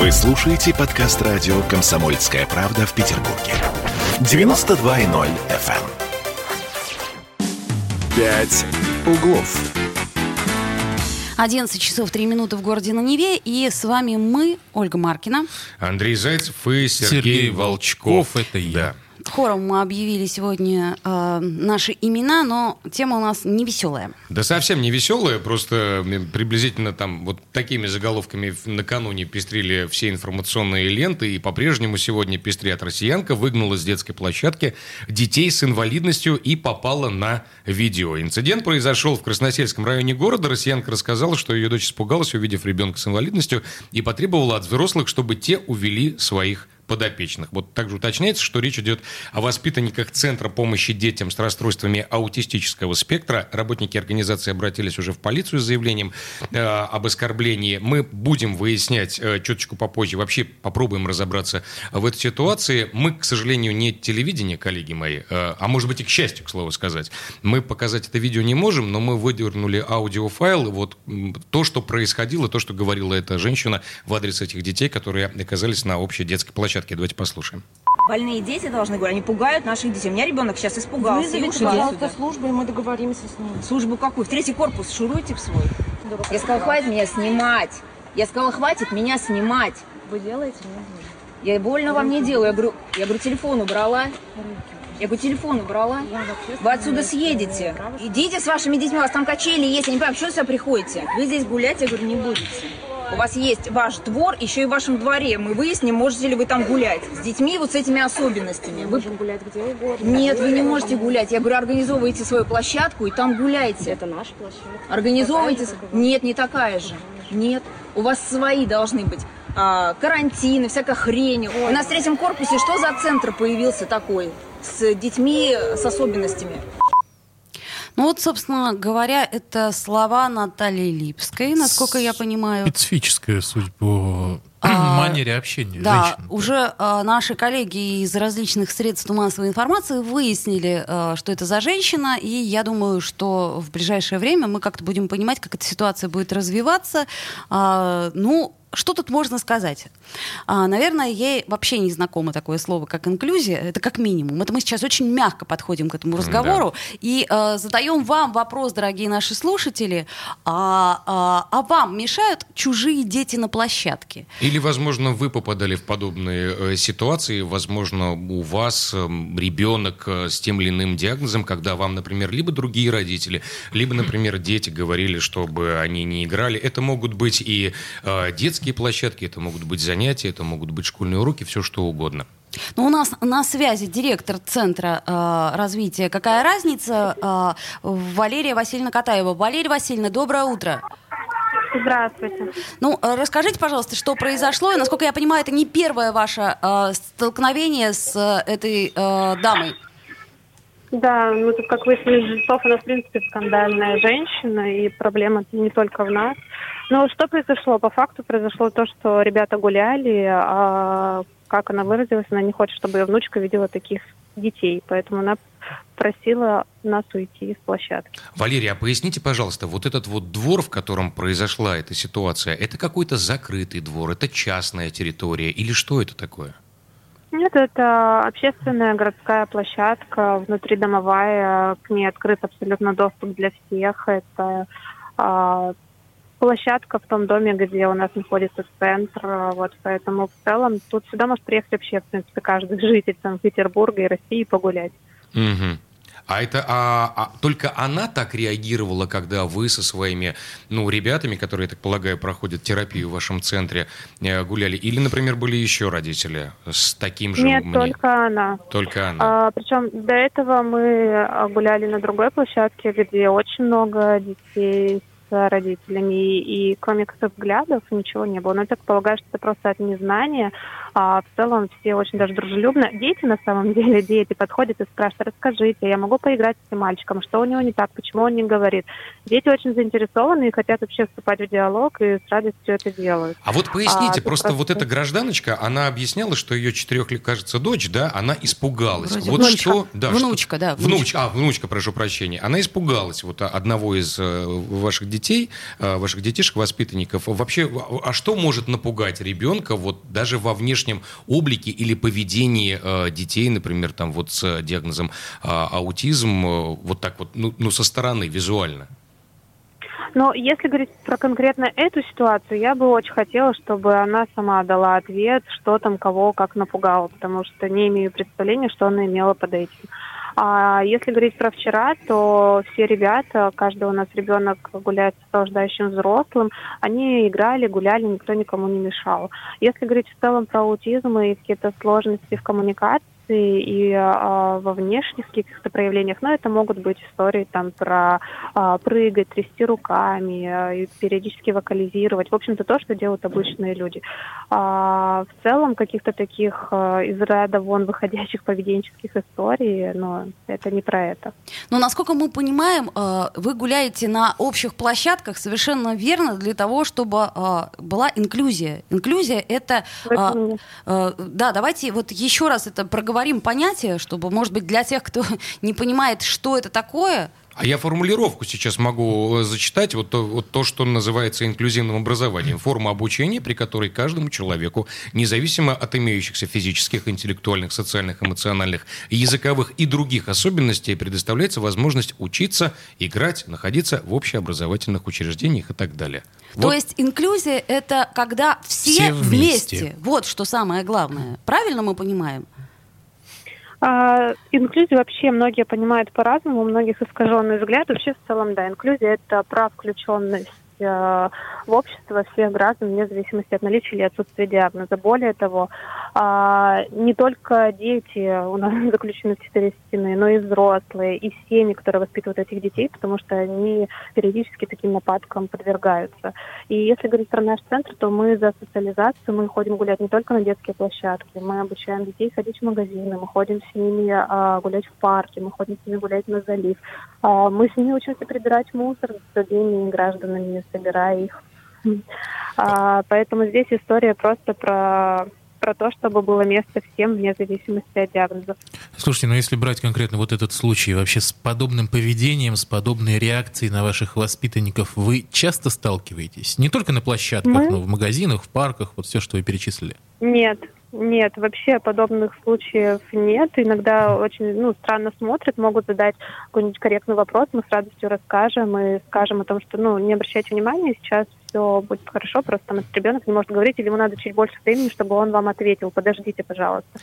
Вы слушаете подкаст радио «Комсомольская правда» в Петербурге. 92.0 FM. «Пять углов». 11 часов 3 минуты в городе на Неве. И с вами мы, Ольга Маркина. Андрей Зайцев и Сергей, Сергей Волчков. Волчков, это я. Да. Хором мы объявили сегодня э, наши имена, но тема у нас не веселая. Да совсем не веселая, просто приблизительно там вот такими заголовками накануне пестрили все информационные ленты, и по-прежнему сегодня пестрят россиянка, выгнала с детской площадки детей с инвалидностью и попала на видео. Инцидент произошел в Красносельском районе города. Россиянка рассказала, что ее дочь испугалась, увидев ребенка с инвалидностью, и потребовала от взрослых, чтобы те увели своих подопечных. Вот также уточняется, что речь идет о воспитанниках Центра помощи детям с расстройствами аутистического спектра. Работники организации обратились уже в полицию с заявлением э, об оскорблении. Мы будем выяснять э, чуточку попозже. Вообще попробуем разобраться в этой ситуации. Мы, к сожалению, не телевидение, коллеги мои, э, а может быть и к счастью, к слову сказать. Мы показать это видео не можем, но мы выдернули аудиофайл. Вот то, что происходило, то, что говорила эта женщина в адрес этих детей, которые оказались на общей детской площадке. Давайте послушаем. Больные дети должны говорить, они пугают наших детей. У меня ребенок сейчас испугался. Вызовите, пожалуйста, службу, и мы договоримся с ними. Службу какую? В третий корпус шуруйте в свой. Я сказала, хватит меня снимать. Я сказала, хватит меня снимать. Вы делаете? Я больно вам не делаю. Я говорю, я говорю, телефон убрала. Я говорю, телефон убрала. Вы отсюда съедете. Идите с вашими детьми, у вас там качели есть. Я не понимаю, что сюда приходите? Вы здесь гулять, я говорю, не будете. У вас есть ваш двор, еще и в вашем дворе. Мы выясним, можете ли вы там гулять. С детьми вот с этими особенностями. Вы... Можем гулять где угодно. Нет, вы не можете гулять. Я говорю, организовывайте свою площадку и там гуляйте. Это наша площадка. Организовывайте. Нет, не такая же. Нет. У вас свои должны быть. А, карантины, всякая хрень. У нас в третьем корпусе что за центр появился такой? С детьми с особенностями. Ну вот, собственно говоря, это слова Натальи Липской, насколько я понимаю. Специфическая, судя по А, манере общения Да, женщин. уже э, наши коллеги из различных средств массовой информации выяснили, э, что это за женщина, и я думаю, что в ближайшее время мы как-то будем понимать, как эта ситуация будет развиваться. А, ну, что тут можно сказать? А, наверное, ей вообще не знакомо такое слово, как инклюзия. Это как минимум. Это мы сейчас очень мягко подходим к этому разговору и э, задаем вам вопрос, дорогие наши слушатели. А, а, а вам мешают чужие дети на площадке? Или, возможно, вы попадали в подобные э, ситуации, возможно, у вас э, ребенок э, с тем или иным диагнозом, когда вам, например, либо другие родители, либо, например, дети говорили, чтобы они не играли. Это могут быть и э, детские площадки, это могут быть занятия, это могут быть школьные уроки, все что угодно. Ну, у нас на связи директор Центра э, развития «Какая разница?» э, Валерия Васильевна Катаева. Валерия Васильевна, доброе утро. Здравствуйте. Ну, э, расскажите, пожалуйста, что произошло. И, насколько я понимаю, это не первое ваше э, столкновение с э, этой э, дамой. Да, ну тут, как выяснили, Жильцов, она, в принципе, скандальная женщина, и проблема не только в нас. Но что произошло? По факту произошло то, что ребята гуляли, а как она выразилась, она не хочет, чтобы ее внучка видела таких детей, поэтому она просила нас уйти с площадки. Валерия, а поясните, пожалуйста, вот этот вот двор, в котором произошла эта ситуация, это какой-то закрытый двор, это частная территория или что это такое? Нет, это общественная городская площадка, внутридомовая, к ней открыт абсолютно доступ для всех. Это а, площадка в том доме, где у нас находится центр, вот, поэтому в целом тут сюда может приехать вообще, в принципе, каждый житель Санкт-Петербурга и России погулять. Мгм. А это а, а только она так реагировала, когда вы со своими ну, ребятами, которые, я так полагаю, проходят терапию в вашем центре, э, гуляли? Или, например, были еще родители с таким же Нет, мнением? только она. Только она. А, причем до этого мы а, гуляли на другой площадке, где очень много детей с родителями, и, и кроме взглядов ничего не было. Но я так полагаю, что это просто от незнания. А в целом все очень даже дружелюбно. Дети, на самом деле, дети подходят и спрашивают, расскажите, я могу поиграть с этим мальчиком, что у него не так, почему он не говорит. Дети очень заинтересованы и хотят вообще вступать в диалог, и с радостью это делают. А вот поясните, а, просто тут вот просто- эта гражданочка, она объясняла, что ее четырех лет, кажется, дочь, да, она испугалась. Вроде вот внучка. что, да, Внучка, что- да, внучка. а внучка, прошу прощения, она испугалась вот а, одного из э, ваших детей э, ваших детишек, воспитанников. Вообще, а что может напугать ребенка вот даже во внешнем облике или поведении э, детей, например, там вот с диагнозом аутизм, вот так вот, ну, ну со стороны, визуально? Но если говорить про конкретно эту ситуацию, я бы очень хотела, чтобы она сама дала ответ, что там кого как напугало, потому что не имею представления, что она имела под этим. А если говорить про вчера, то все ребята, каждый у нас ребенок гуляет с сопровождающим взрослым, они играли, гуляли, никто никому не мешал. Если говорить в целом про аутизм и какие-то сложности в коммуникации, эмоции и а, во внешних каких-то проявлениях, но это могут быть истории там про а, прыгать, трясти руками, и периодически вокализировать. В общем-то, то, что делают обычные люди. А, в целом, каких-то таких а, из ряда вон выходящих поведенческих историй, но это не про это. Но, насколько мы понимаем, а, вы гуляете на общих площадках совершенно верно для того, чтобы а, была инклюзия. Инклюзия — это... А, а, да, давайте вот еще раз это проговорим проговорим понятие, чтобы, может быть, для тех, кто не понимает, что это такое, а я формулировку сейчас могу э, зачитать, вот то, вот то, что называется инклюзивным образованием. Форма обучения, при которой каждому человеку, независимо от имеющихся физических, интеллектуальных, социальных, эмоциональных, языковых и других особенностей, предоставляется возможность учиться, играть, находиться в общеобразовательных учреждениях и так далее. То вот. есть инклюзия – это когда все, все вместе. вместе. Вот что самое главное. Правильно мы понимаем? А, инклюзию вообще многие понимают по-разному, у многих искаженный взгляд. Вообще в целом, да, инклюзия – это про включенность в общество всех граждан вне зависимости от наличия или отсутствия диагноза. Более того, а, не только дети у нас заключены в четыре стены, но и взрослые, и семьи, которые воспитывают этих детей, потому что они периодически таким нападкам подвергаются. И если говорить про наш центр, то мы за социализацию, мы ходим гулять не только на детские площадки, мы обучаем детей ходить в магазины, мы ходим с ними а, гулять в парке, мы ходим с ними гулять на залив. А, мы с ними учимся прибирать мусор с другими гражданами, собирая их. А, поэтому здесь история просто про про то, чтобы было место всем вне зависимости от диагноза. Слушайте, ну если брать конкретно вот этот случай, вообще с подобным поведением, с подобной реакцией на ваших воспитанников вы часто сталкиваетесь? Не только на площадках, Мы? но в магазинах, в парках, вот все, что вы перечислили? Нет, нет, вообще подобных случаев нет. Иногда очень ну, странно смотрят, могут задать какой-нибудь корректный вопрос, мы с радостью расскажем и скажем о том, что ну, не обращайте внимания, сейчас все будет хорошо, просто там этот ребенок не может говорить, или ему надо чуть больше времени, чтобы он вам ответил, подождите, пожалуйста.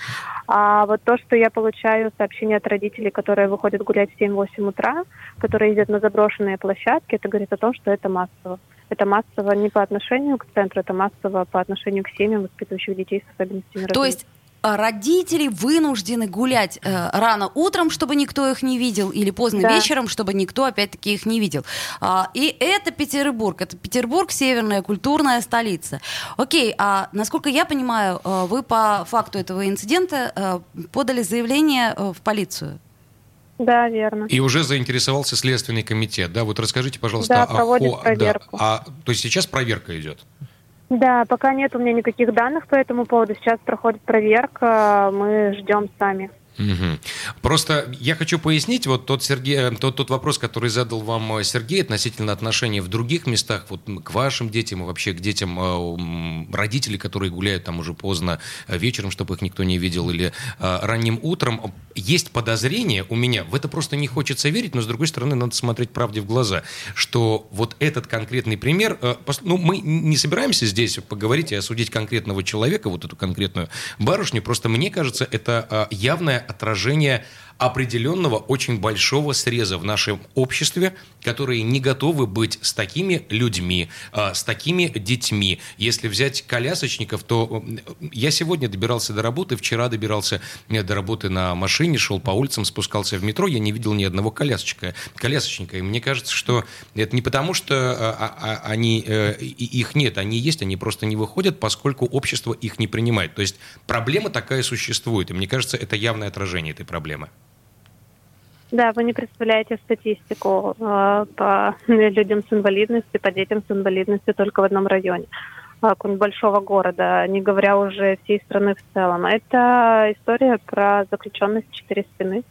А вот то, что я получаю сообщения от родителей, которые выходят гулять в 7-8 утра, которые ездят на заброшенные площадки, это говорит о том, что это массово. Это массово не по отношению к центру, это массово по отношению к семьям, воспитывающих детей с особенностями развития. То есть а, родители вынуждены гулять э, рано утром, чтобы никто их не видел, или поздно да. вечером, чтобы никто, опять-таки, их не видел. А, и это Петербург. Это Петербург, северная культурная столица. Окей, а насколько я понимаю, э, вы по факту этого инцидента э, подали заявление э, в полицию? Да, верно. И уже заинтересовался Следственный комитет, да? Вот расскажите, пожалуйста, да, проводит проверку. Да, а, то есть сейчас проверка идет? Да, пока нет у меня никаких данных по этому поводу. Сейчас проходит проверка, мы ждем сами. Угу. Просто я хочу пояснить вот тот, Сергей, э, тот, тот вопрос, который задал вам э, Сергей относительно отношений в других местах, вот к вашим детям и вообще к детям э, родителей, которые гуляют там уже поздно вечером, чтобы их никто не видел, или ранним утром. Есть подозрение у меня, в это просто не хочется верить, но с другой стороны надо смотреть правде в глаза, что вот этот конкретный пример, ну мы не собираемся здесь поговорить и осудить конкретного человека, вот эту конкретную барышню, просто мне кажется, это явная отражение определенного очень большого среза в нашем обществе, которые не готовы быть с такими людьми, а, с такими детьми. Если взять колясочников, то я сегодня добирался до работы, вчера добирался э, до работы на машине, шел по улицам, спускался в метро, я не видел ни одного колясочника. колясочника. И мне кажется, что это не потому, что а, а, они, э, их нет, они есть, они просто не выходят, поскольку общество их не принимает. То есть проблема такая существует, и мне кажется, это явное отражение этой проблемы. Да, вы не представляете статистику э, по людям с инвалидностью, по детям с инвалидностью только в одном районе э, большого города, не говоря уже всей страны в целом. Это история про заключенность четыре стены.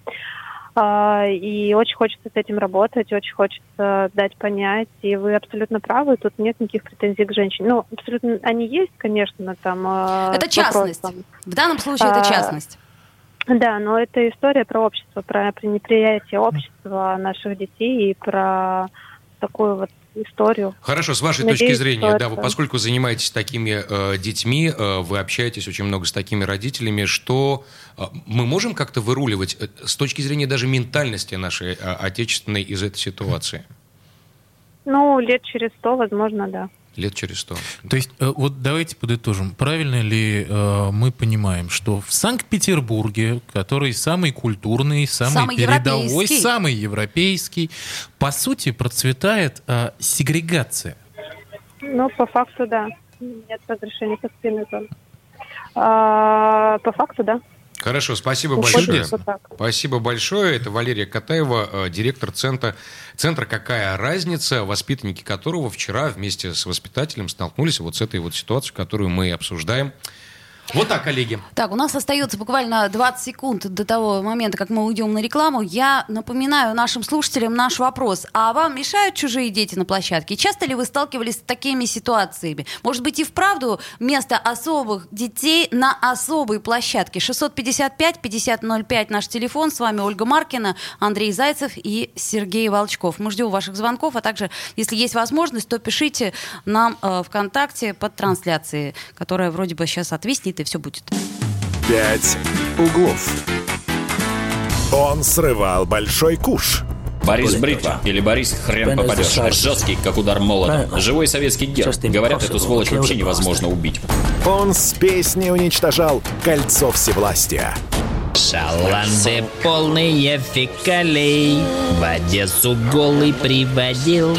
А, И очень хочется с этим работать, очень хочется дать понять. И вы абсолютно правы, тут нет никаких претензий к женщине. Ну, абсолютно они есть, конечно, там. а, Это частность. вопросом. В данном случае это А, частность. Да, но это история про общество, про неприятие общества наших детей и про такую вот историю. Хорошо, с вашей Надеюсь, точки зрения, да, это- вы, поскольку занимаетесь такими э, детьми, э, вы общаетесь очень много с такими родителями, что э, мы можем как-то выруливать э, с точки зрения даже ментальности нашей э, отечественной из этой ситуации? Ну, лет через сто, возможно, да. Лет через сто. То есть, э, вот давайте подытожим. Правильно ли э, мы понимаем, что в Санкт-Петербурге, который самый культурный, самый, Самый передовой, европейский. самый европейский, по сути, процветает э, сегрегация? Ну, по факту, да. Нет разрешения по спины зоны. А, по факту, да. Хорошо, спасибо большое. Спасибо большое. Это Валерия Катаева, э, директор центра, центра «Какая разница?», воспитанники которого вчера вместе с воспитателем столкнулись вот с этой вот ситуацией, которую мы обсуждаем. Вот так, коллеги. Так, у нас остается буквально 20 секунд до того момента, как мы уйдем на рекламу. Я напоминаю нашим слушателям наш вопрос. А вам мешают чужие дети на площадке? Часто ли вы сталкивались с такими ситуациями? Может быть, и вправду место особых детей на особой площадке? 655-5005 наш телефон. С вами Ольга Маркина, Андрей Зайцев и Сергей Волчков. Мы ждем ваших звонков, а также, если есть возможность, то пишите нам э, ВКонтакте под трансляцией, которая вроде бы сейчас отвиснет, и все будет. «Пять углов». Он срывал большой куш. Борис Бритва или Борис Хрен попадешь. Жесткий, как удар молота. Живой советский герб. Говорят, эту сволочь вообще невозможно убить. Он с песней уничтожал кольцо всевластия. Шаланды полные фекалей В Одессу голый приводил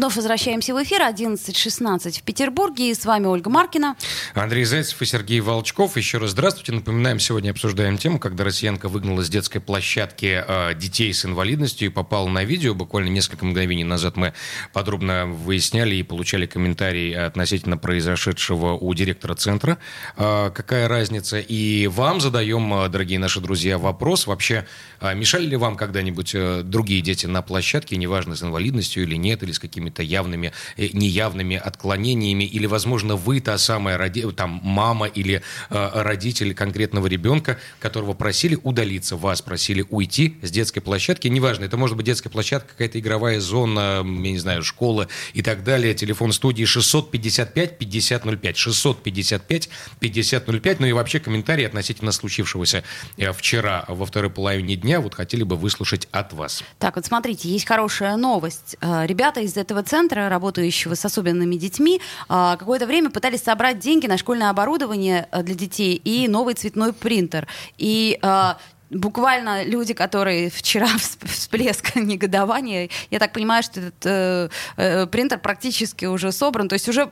Вновь возвращаемся в эфир 11.16 в Петербурге. И с вами Ольга Маркина. Андрей Зайцев и Сергей Волчков. Еще раз здравствуйте. Напоминаем, сегодня обсуждаем тему, когда россиянка выгнала с детской площадки э, детей с инвалидностью и попала на видео. Буквально несколько мгновений назад мы подробно выясняли и получали комментарии относительно произошедшего у директора центра. Э, какая разница? И вам задаем, э, дорогие наши друзья, вопрос. Вообще, э, мешали ли вам когда-нибудь другие дети на площадке, неважно, с инвалидностью или нет, или с какими-то явными, э, неявными отклонениями, или, возможно, вы та самая роди... там, мама или э, родитель конкретного ребенка, которого просили удалиться, вас просили уйти с детской площадки, неважно, это может быть детская площадка, какая-то игровая зона, я не знаю, школа и так далее. Телефон студии 655-5005, 655-5005, ну и вообще комментарии относительно случившегося э, вчера во второй половине дня, вот хотели бы выслушать от вас. Так, вот смотрите, есть хорошая новость. Э, Ребята из этого центра, работающего с особенными детьми, э, какое-то время пытались собрать деньги на школьное оборудование э, для детей и новый цветной принтер. И э, буквально люди, которые вчера всп- всплеск негодования, я так понимаю, что этот э, э, принтер практически уже собран, то есть уже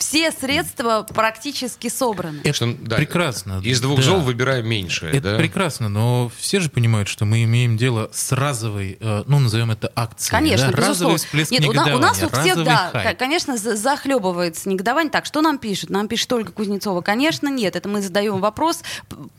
все средства практически собраны. Это да, прекрасно. Из двух Да. зол выбираем меньшее, Это да? прекрасно, но все же понимают, что мы имеем дело с разовой, э, ну, назовем это акцией. Конечно, да? Разовый всплеск Нет, у, на- у нас у всех, да, хайп. к- конечно, за- захлебывается негодование. Так, что нам пишут? Нам пишет Ольга Кузнецова. Конечно, нет. Это мы задаем вопрос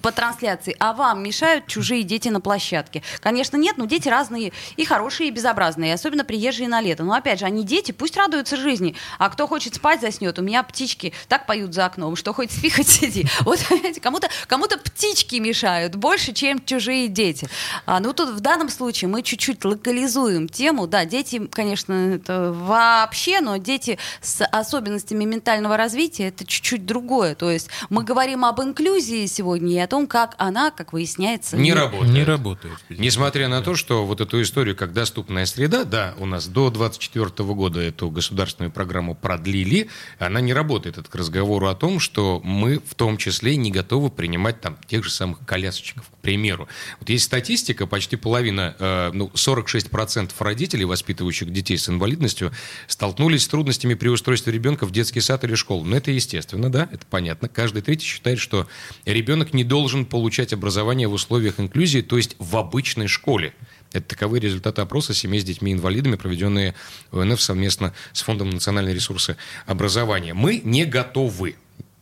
по трансляции. А вам мешают чужие дети на площадке? Конечно, нет, но дети разные и хорошие, и безобразные, особенно приезжие на лето. Но опять же, они дети, пусть радуются жизни. А кто хочет спать, заснет. У меня меня птички так поют за окном, что хоть спи, хоть сиди. Вот, кому-то кому птички мешают больше, чем чужие дети. А, ну, тут в данном случае мы чуть-чуть локализуем тему. Да, дети, конечно, это вообще, но дети с особенностями ментального развития это чуть-чуть другое. То есть мы говорим об инклюзии сегодня и о том, как она, как выясняется, не, не работает. Не работает. Несмотря на то, что вот эту историю, как доступная среда, да, у нас до 24 года эту государственную программу продлили, она не работает. Это к разговору о том, что мы в том числе не готовы принимать там тех же самых колясочек, к примеру. Вот есть статистика, почти половина, э, ну, 46% родителей, воспитывающих детей с инвалидностью, столкнулись с трудностями при устройстве ребенка в детский сад или школу. Но это естественно, да, это понятно. Каждый третий считает, что ребенок не должен получать образование в условиях инклюзии, то есть в обычной школе. Это таковы результаты опроса семей с детьми-инвалидами, проведенные ОНФ совместно с Фондом национальной ресурсы образования. Мы не готовы.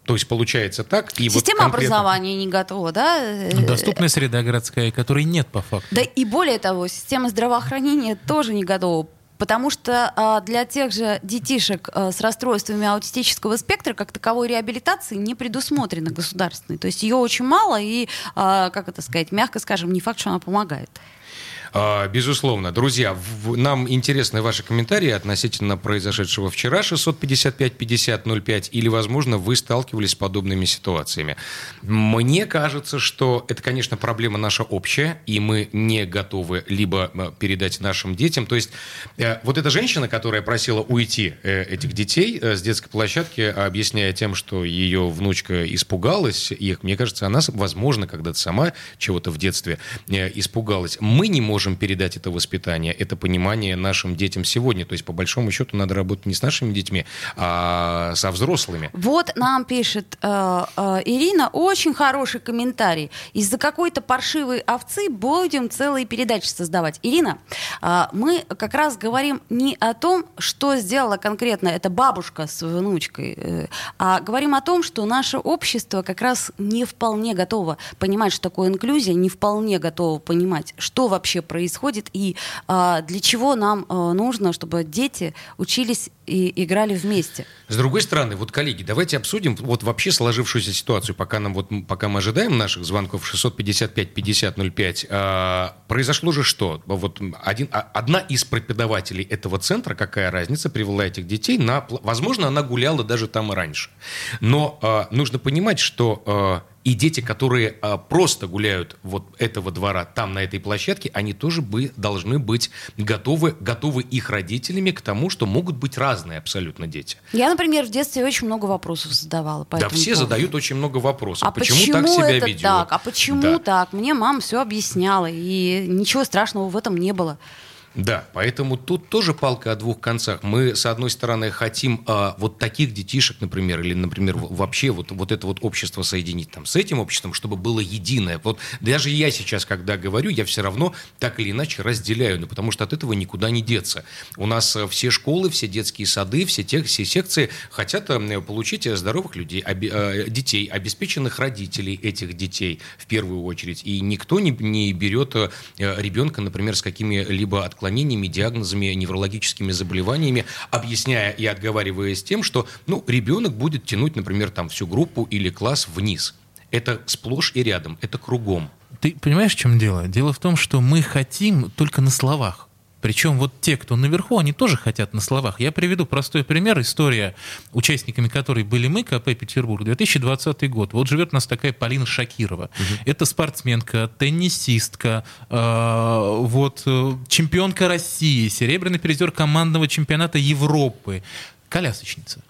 То есть получается так. И Система вот конкретно... образования не готова, да? Доступная среда городская, которой нет по факту. Да и более того, система здравоохранения тоже не готова. Потому что а, для тех же детишек а, с расстройствами аутистического спектра как таковой реабилитации не предусмотрена государственной. То есть ее очень мало и, а, как это сказать, мягко скажем, не факт, что она помогает. А, безусловно. Друзья, нам интересны ваши комментарии относительно произошедшего вчера 655-50-05 или, возможно, вы сталкивались с подобными ситуациями. Мне кажется, что это, конечно, проблема наша общая, и мы не готовы либо э, передать нашим детям. То есть э, вот эта женщина, которая просила уйти э, этих детей с детской площадки, объясняя тем, что ее внучка испугалась их, мне кажется, она, возможно, когда-то сама чего-то в детстве испугалась. Мы не можем можем передать это воспитание, это понимание нашим детям сегодня. То есть, по большому счету, надо работать не с нашими детьми, а со взрослыми. Вот нам пишет э, э, Ирина очень хороший комментарий. Из-за какой-то паршивой овцы будем целые передачи создавать. Ирина, э, мы как раз говорим не о том, что сделала конкретно эта бабушка с внучкой, э, а говорим о том, что наше общество как раз не вполне готово понимать, что такое инклюзия, не вполне готово понимать, что вообще происходит и а, для чего нам а, нужно, чтобы дети учились и играли вместе. С другой стороны, вот, коллеги, давайте обсудим вот вообще сложившуюся ситуацию, пока, нам, вот, пока мы ожидаем наших звонков 655-5005. А, произошло же что? Вот один, а, одна из преподавателей этого центра, какая разница, привела этих детей на... Возможно, она гуляла даже там и раньше. Но а, нужно понимать, что а, и дети, которые а, просто гуляют вот этого двора там, на этой площадке, они тоже бы, должны быть готовы, готовы их родителями к тому, что могут быть разные абсолютно дети. Я, например, в детстве очень много вопросов задавала. По да, все поводу. задают очень много вопросов. А почему, почему так себя это ведет? так? А почему да. так? Мне мама все объясняла, и ничего страшного в этом не было. Да, поэтому тут тоже палка о двух концах. Мы, с одной стороны, хотим а, вот таких детишек, например, или, например, вообще вот, вот это вот общество соединить там с этим обществом, чтобы было единое. Вот даже я сейчас, когда говорю, я все равно так или иначе разделяю, ну, потому что от этого никуда не деться. У нас э, все школы, все детские сады, все, тех, все секции хотят э, получить здоровых людей, оби, э, детей, обеспеченных родителей этих детей в первую очередь. И никто не, не берет ребенка, например, с какими-либо отклонениями диагнозами, неврологическими заболеваниями, объясняя и отговариваясь тем, что ну, ребенок будет тянуть, например, там, всю группу или класс вниз. Это сплошь и рядом, это кругом. Ты понимаешь, в чем дело? Дело в том, что мы хотим только на словах. Причем вот те, кто наверху, они тоже хотят на словах. Я приведу простой пример. История, участниками которой были мы, КП Петербург, 2020 год. Вот живет у нас такая Полина Шакирова. Угу. Это спортсменка, теннисистка, э, вот, чемпионка России, серебряный призер командного чемпионата Европы, колясочница.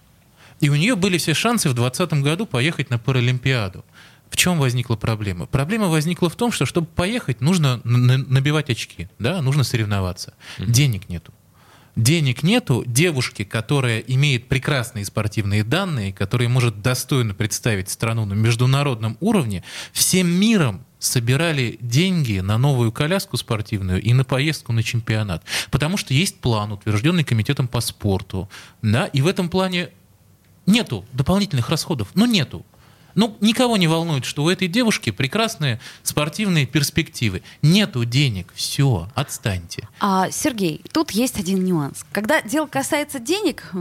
И у нее были все шансы в 2020 году поехать на Паралимпиаду. В чем возникла проблема? Проблема возникла в том, что чтобы поехать, нужно набивать очки, да, нужно соревноваться. Mm-hmm. Денег нету. Денег нету, девушки, которая имеет прекрасные спортивные данные, которая может достойно представить страну на международном уровне, всем миром собирали деньги на новую коляску спортивную и на поездку на чемпионат. Потому что есть план, утвержденный комитетом по спорту. Да, и в этом плане нету дополнительных расходов. Ну, нету. Ну, никого не волнует, что у этой девушки прекрасные спортивные перспективы. Нету денег, все, отстаньте. А, Сергей, тут есть один нюанс. Когда дело касается денег,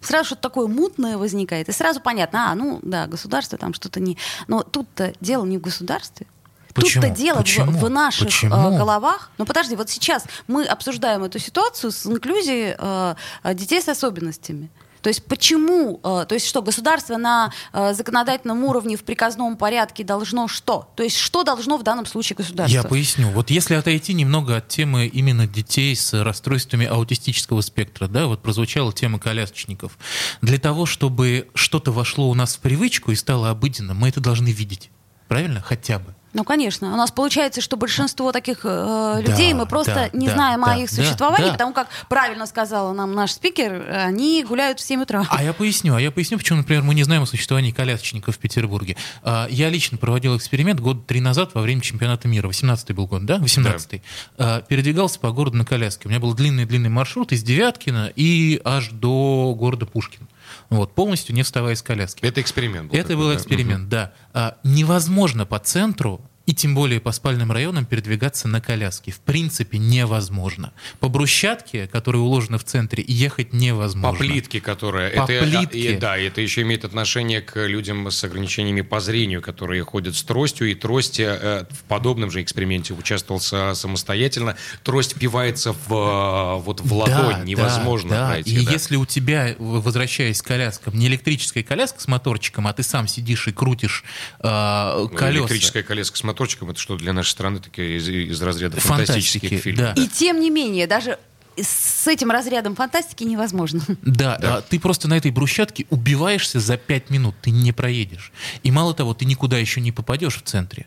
Сразу что-то такое мутное возникает, и сразу понятно, а, ну да, государство там что-то не... Но тут-то дело не в государстве? Тут-то дело Почему? В, в наших Почему? э, головах. Ну подожди, вот сейчас мы обсуждаем эту ситуацию с инклюзией э, э, детей с особенностями. То есть почему, э, то есть что, государство на э, законодательном уровне в приказном порядке должно что? То есть что должно в данном случае государство? Я поясню. Вот если отойти немного от темы именно детей с расстройствами аутистического спектра, да, вот прозвучала тема колясочников. Для того, чтобы что-то вошло у нас в привычку и стало обыденным, мы это должны видеть. Правильно? Хотя бы. Ну, конечно. У нас получается, что большинство таких э, людей Да, мы просто да, не да, знаем да, о их да, существовании, да. потому как правильно сказала нам наш спикер, они гуляют в 7 утра. А я поясню, а я поясню, почему, например, мы не знаем о существовании колясочников в Петербурге. А, Я лично проводил эксперимент год три назад во время чемпионата мира. 18-й был год, да? 18-й. А, Передвигался по городу на коляске. У меня был длинный-длинный маршрут из Девяткина и аж до города Пушкин. Вот, полностью не вставая из коляски. Это эксперимент был. Это такой, был да? эксперимент, да. А, невозможно по центру и тем более по спальным районам передвигаться на коляске. В принципе, невозможно. По брусчатке, которые уложены в центре, ехать невозможно. По плитке, которая... По это, плитке. и- да, это еще имеет отношение к людям с ограничениями по зрению, которые ходят с тростью, и трость э, в подобном же эксперименте участвовал со- самостоятельно. Трость впивается в, э, вот в ладонь, Да, невозможно да, да. пройти. И да. если у тебя, возвращаясь к коляскам, не электрическая коляска с моторчиком, а ты сам сидишь и крутишь э, Ну, колеса. Электрическая коляска с моторчиком, это что для нашей страны такие из, из разряда Фантастики, фантастических фильмов. да. И тем не менее, даже с этим разрядом фантастики невозможно. Да, а ты просто на этой брусчатке убиваешься за пять минут, ты не проедешь. И мало того, ты никуда еще не попадешь в центре.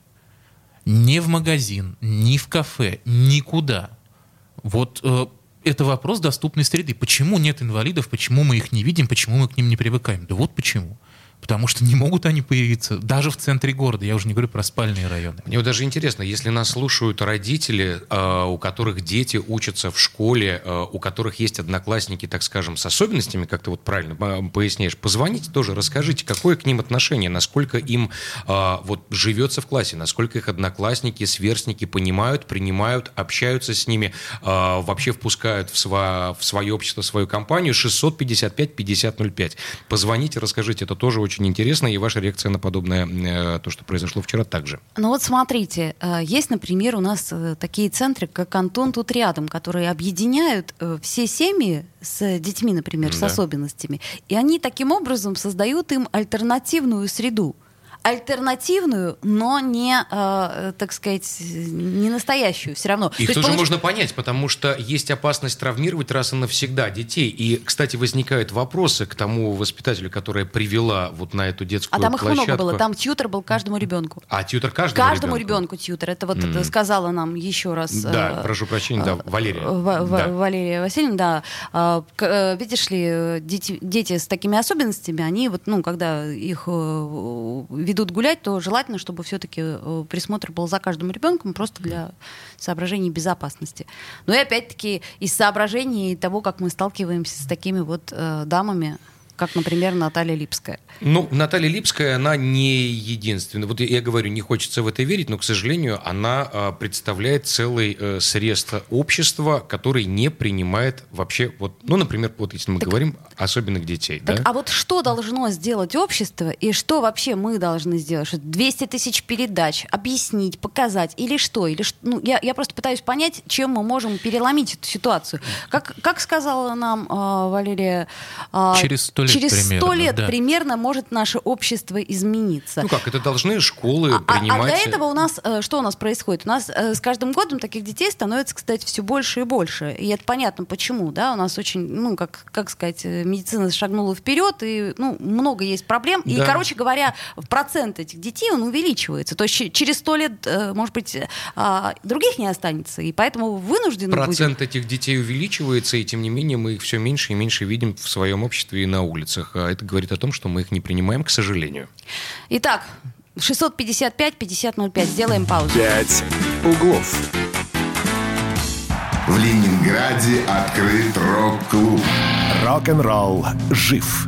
Ни в магазин, ни в кафе, никуда. Вот э, это вопрос доступной среды. Почему нет инвалидов, почему мы их не видим, почему мы к ним не привыкаем? Да вот почему. Потому что не могут они появиться даже в центре города. Я уже не говорю про спальные районы. Мне вот даже интересно, если нас слушают родители, э, у которых дети учатся в школе, э, у которых есть одноклассники, так скажем, с особенностями, как ты вот правильно э, поясняешь, позвоните тоже, расскажите, какое к ним отношение, насколько им вот живется в классе, насколько их одноклассники, сверстники понимают, принимают, общаются с ними, вообще впускают в, сва- в свое общество, в свою компанию 655-5005. Позвоните, расскажите, это тоже очень интересно, и ваша реакция на подобное, э, то, что произошло вчера, также. Ну вот смотрите, э, есть, например, у нас э, такие центры, как Антон тут рядом, которые объединяют все семьи с детьми, например, с Да. особенностями, и они таким образом создают им альтернативную среду. Альтернативную, но не, э, так сказать, не настоящую все равно. Их То тоже получ- можно понять, потому что есть опасность травмировать раз и навсегда детей. И, кстати, возникают вопросы к тому воспитателю, которая привела вот на эту детскую А там их площадку. много было, там тьютер был каждому ребенку. А тьютер каждому, Каждому ребенку тьютер. Это вот Мгм. это сказала нам еще раз. Да, э, прошу прощения, да, Валерия. Ва- Ва- Да. Валерия Васильевна, да. А, э, Видишь ли, э, дети, дети с такими особенностями, они вот, ну, когда их э, ведут гулять, то желательно, чтобы все-таки присмотр был за каждым ребенком, просто для соображений безопасности. Ну и опять-таки из соображений того, как мы сталкиваемся с такими вот э, дамами, как, например, Наталья Липская. Ну, Наталья Липская, она не единственная. Вот я- говорю, не хочется в это верить, но, к сожалению, она а, представляет целый э, срез общества, который не принимает вообще, вот, ну, например, вот если мы говорим особенных детей, Так, да? а вот что должно сделать общество и что вообще мы должны сделать? Что 200 тысяч передач, объяснить, показать или что? Или, ну, я, я просто пытаюсь понять, чем мы можем переломить эту ситуацию. Как, как сказала нам а, Валерия, а, Через 100 лет через 100 лет да. примерно может наше общество измениться. Ну как, это должны школы А- а, принимать... для этого у нас э, что у нас происходит? У нас э, с каждым годом таких детей становится, кстати, все больше и больше. И это понятно, почему, да? У нас очень, ну как как сказать, э, медицина шагнула вперед и ну много есть проблем. И, Да. короче говоря, процент этих детей он увеличивается. То есть че- через сто лет, может быть, а, других не останется, и поэтому вынуждены будем. Процент этих детей увеличивается, и тем не менее мы их все меньше и меньше видим в своем обществе и на улицах. А это говорит о том, что мы их не принимаем, к сожалению. Итак, 655-5005. Сделаем паузу. «Пять углов». В Ленинграде открыт рок-клуб. Рок-н-ролл жив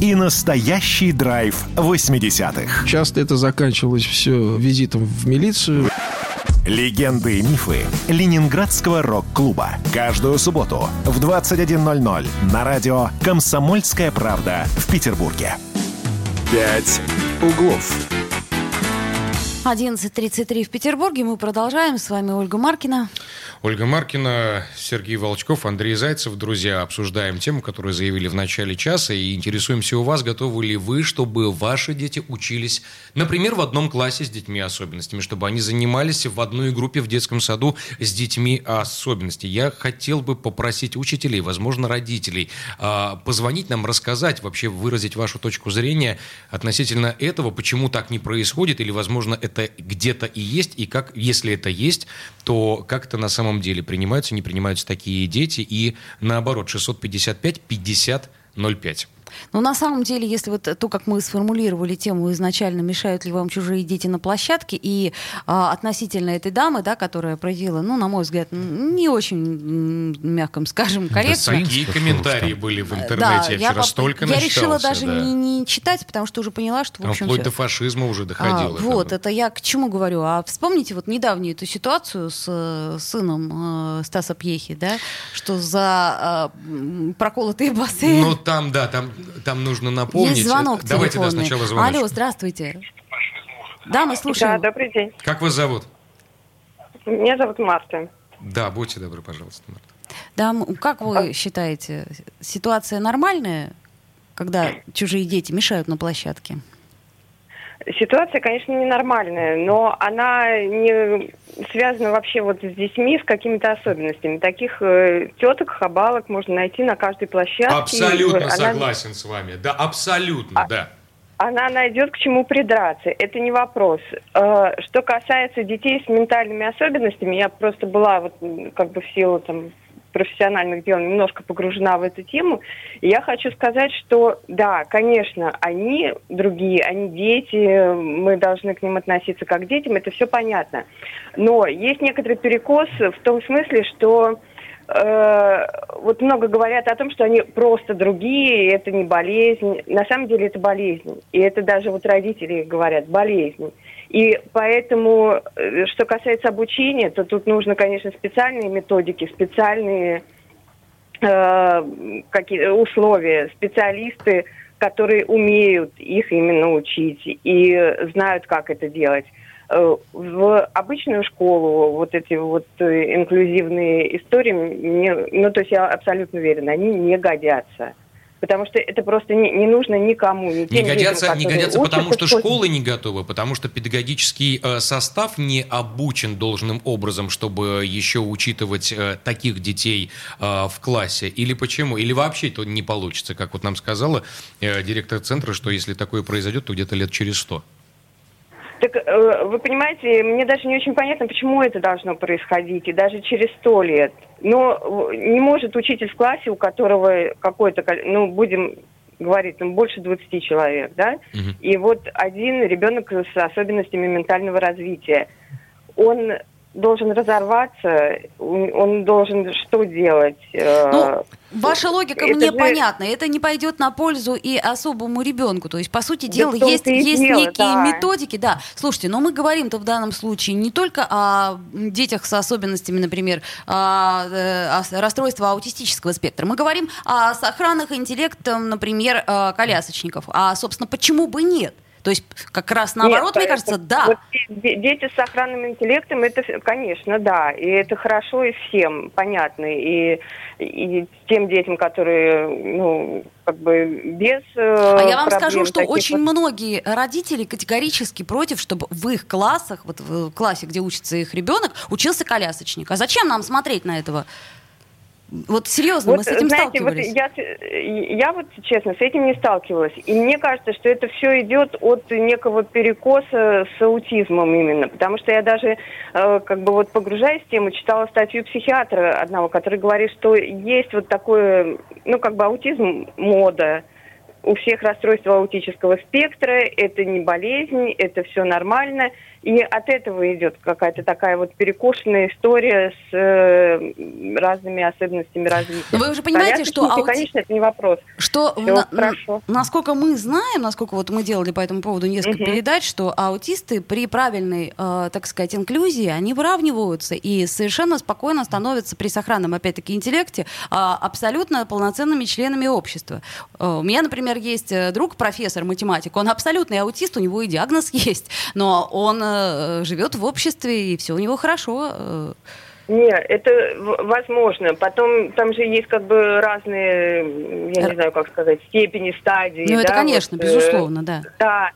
И настоящий драйв 80-х. Часто это заканчивалось все визитом в милицию. Легенды и мифы Ленинградского рок-клуба. Каждую субботу в 21.00 на радио «Комсомольская правда» в Петербурге. «Пять углов». 11.33 в Петербурге. Мы продолжаем. С вами Ольга Маркина. Ольга Маркина, Сергей Волчков, Андрей Зайцев. Друзья, обсуждаем тему, которую заявили в начале часа. И интересуемся у вас, готовы ли вы, чтобы ваши дети учились, например, в одном классе с детьми особенностями, чтобы они занимались в одной группе в детском саду с детьми особенностей. Я хотел бы попросить учителей, возможно, родителей, а, позвонить нам, рассказать, вообще выразить вашу точку зрения относительно этого, почему так не происходит, или, возможно, это где-то и есть, и как, если это есть, то как это на самом деле принимаются, не принимаются такие дети, и наоборот, 655 50 05. Но на самом деле, если вот то, как мы сформулировали тему изначально, мешают ли вам чужие дети на площадке, и а, относительно этой дамы, да, которая проявила, ну, на мой взгляд, не очень, мягком скажем, корректно. Да, такие комментарии были в интернете, да, я вчера я столько Я решила даже да. не, не читать, потому что уже поняла, что, в общем, Вплоть все. до фашизма уже доходило. А, вот, это я к чему говорю. А вспомните вот недавнюю эту ситуацию с э, сыном э, Стаса Пьехи, да, что за э, проколотые басы... Ну, там, да, там там нужно напомнить. Есть звонок Давайте да, сначала звонок. Алло, здравствуйте. Да, мы слушаем. Да, добрый день. Как вас зовут? Меня зовут Марта. Да, будьте добры, пожалуйста, Марта. Да, как вы считаете, ситуация нормальная, когда чужие дети мешают на площадке? Ситуация, конечно, ненормальная, но она не связана вообще вот с детьми с какими-то особенностями. Таких э, теток, хабалок можно найти на каждой площадке. Абсолютно она... согласен с вами. Да, абсолютно, а... да она найдет к чему придраться. Это не вопрос. Э, что касается детей с ментальными особенностями, я просто была вот как бы в силу там профессиональных дел немножко погружена в эту тему. И я хочу сказать, что да, конечно, они другие, они дети, мы должны к ним относиться как к детям, это все понятно. Но есть некоторый перекос в том смысле, что э, вот много говорят о том, что они просто другие, это не болезнь. На самом деле это болезнь. И это даже вот родители говорят, болезнь. И поэтому, э, что касается обучения, то тут нужно, конечно, специальные методики, специальные э, какие условия, специалисты, которые умеют их именно учить и знают, как это делать. Э, в обычную школу вот эти вот э, инклюзивные истории, мне, ну то есть я абсолютно уверена, они не годятся потому что это просто не, не нужно никому. Ни не годятся, детям, не годятся потому что школы не готовы, потому что педагогический э, состав не обучен должным образом, чтобы еще учитывать э, таких детей э, в классе. Или почему? Или вообще это не получится, как вот нам сказала директор центра, что если такое произойдет, то где-то лет через сто. Так э, вы понимаете, мне даже не очень понятно, почему это должно происходить, и даже через сто лет. Но не может учитель в классе, у которого какой-то, ну, будем говорить, там больше 20 человек, да, угу. и вот один ребенок с особенностями ментального развития, он должен разорваться, он должен что делать? Э, ну, ваша логика это мне же... понятна. Это не пойдет на пользу и особому ребенку. То есть, по сути дела, да есть, есть дело, некие да. методики. Да, слушайте, но мы говорим-то в данном случае не только о детях с особенностями, например, о, э, о расстройстве аутистического спектра. Мы говорим о сохранных интеллектом, например, э, колясочников. А, собственно, почему бы нет? То есть как раз наоборот, Нет, мне кажется, да. Вот дети с сохранным интеллектом, это, конечно, да, и это хорошо и всем понятно, и, и тем детям, которые, ну, как бы без э, А я вам скажу, что очень вот... многие родители категорически против, чтобы в их классах, вот в классе, где учится их ребенок, учился колясочник. А зачем нам смотреть на этого? Вот серьезно, мы с этим знаете, вот сталкивались. я, я вот, честно, с этим не сталкивалась. И мне кажется, что это все идет от некого перекоса с аутизмом именно. Потому что я даже, э, как бы вот погружаясь в тему, читала статью психиатра одного, который говорит, что есть вот такое, ну, как бы аутизм мода, у всех расстройства аутического спектра, это не болезнь, это все нормально. И от этого идет какая-то такая вот перекошенная история с э, разными особенностями развития. Но вы уже понимаете, что аути- конечно, это не вопрос. Что на- хорошо. насколько мы знаем, насколько вот мы делали по этому поводу несколько Мгм. передач, что аутисты при правильной, э, так сказать, инклюзии, они выравниваются и совершенно спокойно становятся при сохранном, опять-таки, интеллекте а, абсолютно полноценными членами общества. Э, У меня, например, есть э, друг, профессор, математик, он абсолютный аутист, у него и диагноз есть, но он э, живет в обществе, и все у него хорошо. э. Нет, это возможно. Потом там же есть как бы разные, я не знаю, как сказать, степени, стадии. Ну, это, да, конечно, вот, э, безусловно, да. Да.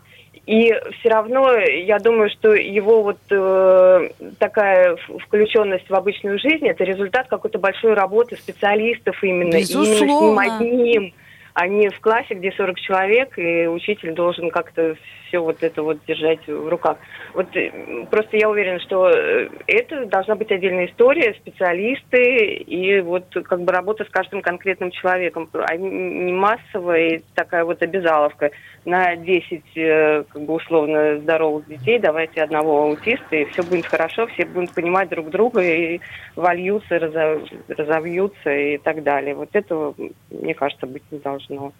И все равно, я думаю, что его вот э, такая включенность в обычную жизнь, это результат какой-то большой работы специалистов именно. И именно с ним Безусловно. одним, а не в классе, где 40 человек, и учитель должен как-то все вот это вот держать в руках. Вот э, просто я уверена, что э, это должна быть отдельная история, специалисты и вот как бы работа с каждым конкретным человеком, а не массовая и такая вот обязаловка на 10 э, как бы условно здоровых детей, давайте одного аутиста, и все будет хорошо, все будут понимать друг друга и вольются, разов- разовьются и так далее. Вот этого, мне кажется, быть не должно.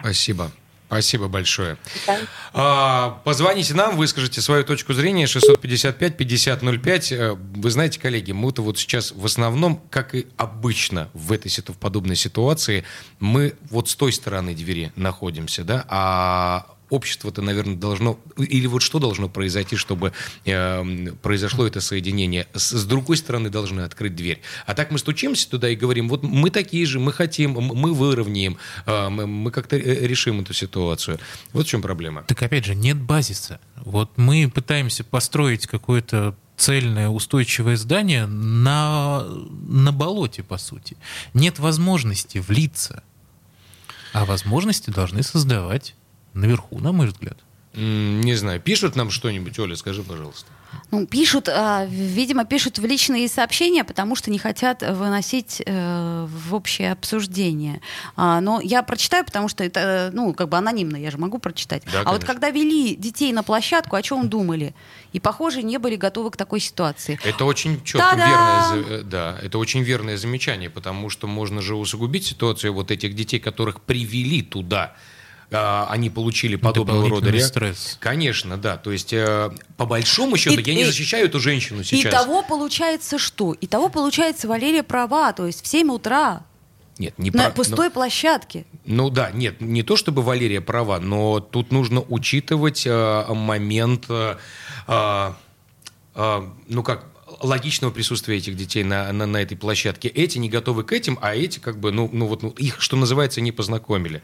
Спасибо. Спасибо большое. Да. А, позвоните нам, выскажите свою точку зрения 655-5005. Э, Вы знаете, коллеги, мы-то вот сейчас в основном, как и обычно в этой в подобной ситуации, мы вот с той стороны двери находимся, да, а общество-то, наверное, должно... Или вот что должно произойти, чтобы э, произошло это соединение? С, с другой стороны должны открыть дверь. А так мы стучимся туда и говорим, вот мы такие же, мы хотим, мы выровняем, э, мы, мы как-то э, решим эту ситуацию. Вот в чем проблема. Так опять же, нет базиса. Вот мы пытаемся построить какое-то цельное, устойчивое здание на, на болоте, по сути. Нет возможности влиться. А возможности должны создавать наверху, на мой взгляд. Не знаю, пишут нам что-нибудь, Оля, скажи, пожалуйста. Ну, пишут, а, видимо, пишут в личные сообщения, потому что не хотят выносить э, в общее обсуждение. А, но я прочитаю, потому что это, э, ну, как бы анонимно, я же могу прочитать. Да, а вот конечно. когда вели детей на площадку, о чем думали? И, похоже, не были готовы к такой ситуации. Это очень четко, верное, э, да, это очень верное замечание, потому что можно же усугубить ситуацию вот этих детей, которых привели туда. А, Они получили подобного рода реакцию. стресс. Конечно, да. То есть, э, по большому счету, И- я не и- защищаю эту женщину сейчас. И того получается что? И того получается Валерия права, то есть в 7 утра Нет, не на про- пустой площадке. Ну да, нет, не то чтобы Валерия права, но тут нужно учитывать э, момент, э, э, э, ну как, логичного присутствия этих детей на, на, на этой площадке. Эти не готовы к этим, а эти как бы, ну, ну вот, ну, их, что называется, не познакомили.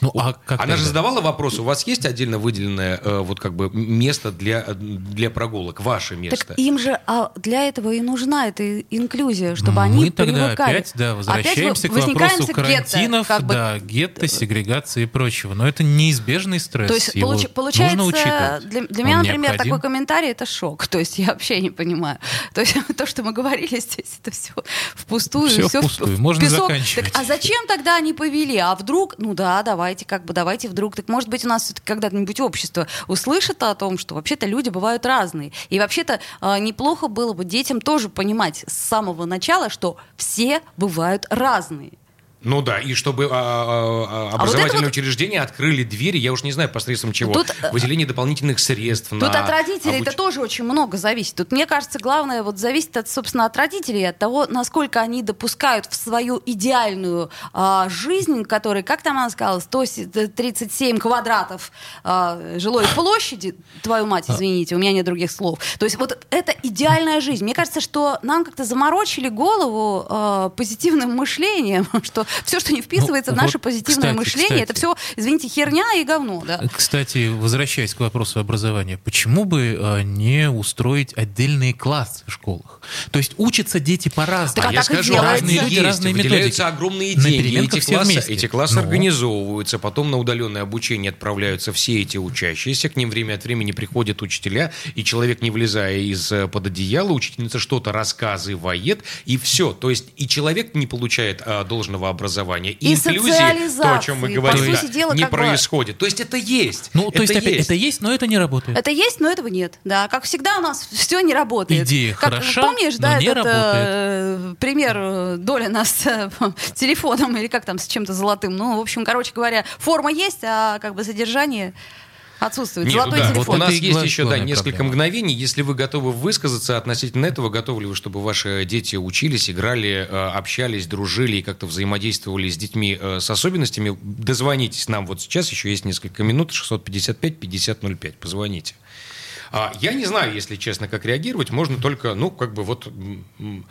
Ну, а как Она же тогда? задавала вопрос, у вас есть отдельно выделенное э, вот как бы место для, для прогулок, ваше место? Так им же а для этого и нужна эта инклюзия, чтобы они Мы тогда привыкали. опять, да, Опять возвращаемся вы- к вопросу возникаемся к гетто, карантинов, как бы. да, гетто, сегрегации и прочего. Но это неизбежный стресс. То есть его получ- получается, нужно учитывать. для, для Он меня, например, необходим. такой комментарий это шок. То есть я вообще не понимаю. То есть то, что мы говорили здесь, это все впустую. Всё всё в- впустую. в Можно песок. заканчивать. Так, а зачем тогда они повели? А вдруг, ну да, давайте, как бы, давайте вдруг. Так может быть у нас когда-нибудь общество услышит о том, что вообще-то люди бывают разные. И вообще-то а, неплохо было бы детям тоже понимать с самого начала, что все бывают разные. Ну да, и чтобы а, а, а, вот образовательные это вот- учреждения открыли двери, я уж не знаю, посредством чего, Тут, э, выделение дополнительных средств Тут на от родителей обуч- это тоже очень много зависит. Тут, мне кажется, главное вот зависит от, собственно, от родителей, от того, насколько они допускают в свою идеальную а, жизнь, которая, как там она сказала, 137 квадратов а, жилой площади, твою мать, извините, у меня нет других слов. То есть вот это идеальная жизнь. Мне кажется, что нам как-то заморочили голову а, позитивным мышлением, что все, что не вписывается Ну, в наше вот, позитивное кстати, мышление, это кстати. все, извините, херня и говно, да. Кстати, возвращаясь к вопросу образования, почему бы э, не устроить отдельные классы в школах? То есть учатся дети по-разному. А я скажу, разные люди, есть, разные выделяются методики. огромные На деньги. Эти все классы, вместе. эти классы Ну. организовываются, потом на удаленное обучение отправляются все эти учащиеся, к ним время от времени приходят учителя, и человек, не влезая из-под одеяла, учительница что-то рассказывает, и все. То есть и человек не получает а, должного образования, и, И инклюзии, то, о чем мы сути да, дела, не как бы- происходит. То есть это есть. Ну, то есть, это опять, есть. это есть, но это не работает. Это есть, но этого нет. Да, как всегда у нас все не работает. Идея как, хороша, помнишь, но да, не этот работает. э, пример э, Долина с э, телефоном или как там с чем-то золотым. Ну, в общем, короче говоря, форма есть, а как бы содержание отсутствует. Нет, Золотой да. телефон. Вот у нас Это есть еще да, несколько проблема. мгновений. Если вы готовы высказаться относительно этого, готовы ли вы, чтобы ваши дети учились, играли, э, общались, дружили и как-то взаимодействовали с детьми э, с особенностями, дозвонитесь нам вот сейчас, еще есть несколько минут, 655-5005, позвоните. А, Я не знаю, если честно, как реагировать. Можно только, ну, как бы вот...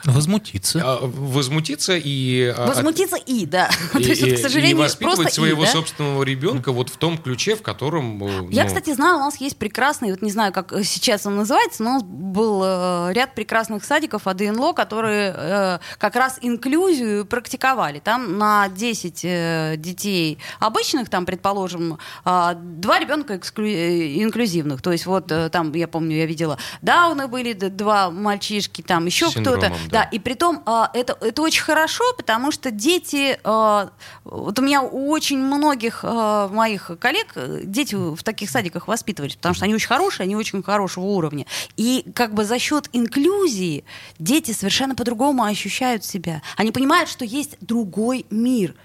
Возмутиться. а, Возмутиться и... а, от- Возмутиться и, да. То и, есть, вот, к сожалению, и воспитывать просто и, своего да? собственного ребенка вот в том ключе, в котором... э, Я, ну, кстати, знаю, у нас есть прекрасный, вот не знаю, как э, сейчас он называется, но у нас был э, ряд прекрасных садиков АДНЛО, которые э, как раз инклюзию практиковали. Там на 10 э, детей обычных, там, предположим, э, два ребенка эксклю- инклюзивных. То есть вот э, там, я помню, я видела, Дауны были, два мальчишки, там еще кто-то. да. Да, и притом а, это, это очень хорошо, потому что дети, а, вот у меня у очень многих а, моих коллег э, дети в таких садиках воспитывались, потому что они очень хорошие, они очень хорошего уровня. И как бы за счет инклюзии дети совершенно по-другому ощущают себя. Они понимают, что есть другой мир.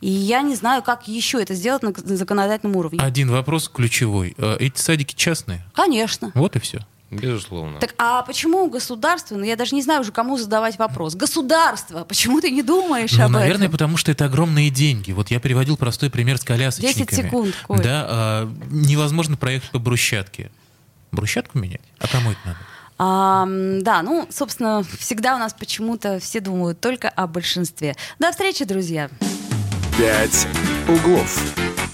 И я не знаю, как еще это сделать на законодательном уровне. Один вопрос ключевой. Э, Эти садики частные? Конечно. Вот и все. Безусловно. Так а почему государственное? Я даже не знаю уже, кому задавать вопрос. Государство, почему ты не думаешь Ну, об наверное, этом? потому что это огромные деньги. Вот я приводил простой пример с колясочниками. 10 секунд, Коль. Да, а, невозможно проехать по брусчатке. Брусчатку менять? А кому это надо? А, да, ну, собственно, всегда у нас почему-то все думают только о большинстве. До встречи, друзья. «Пять углов».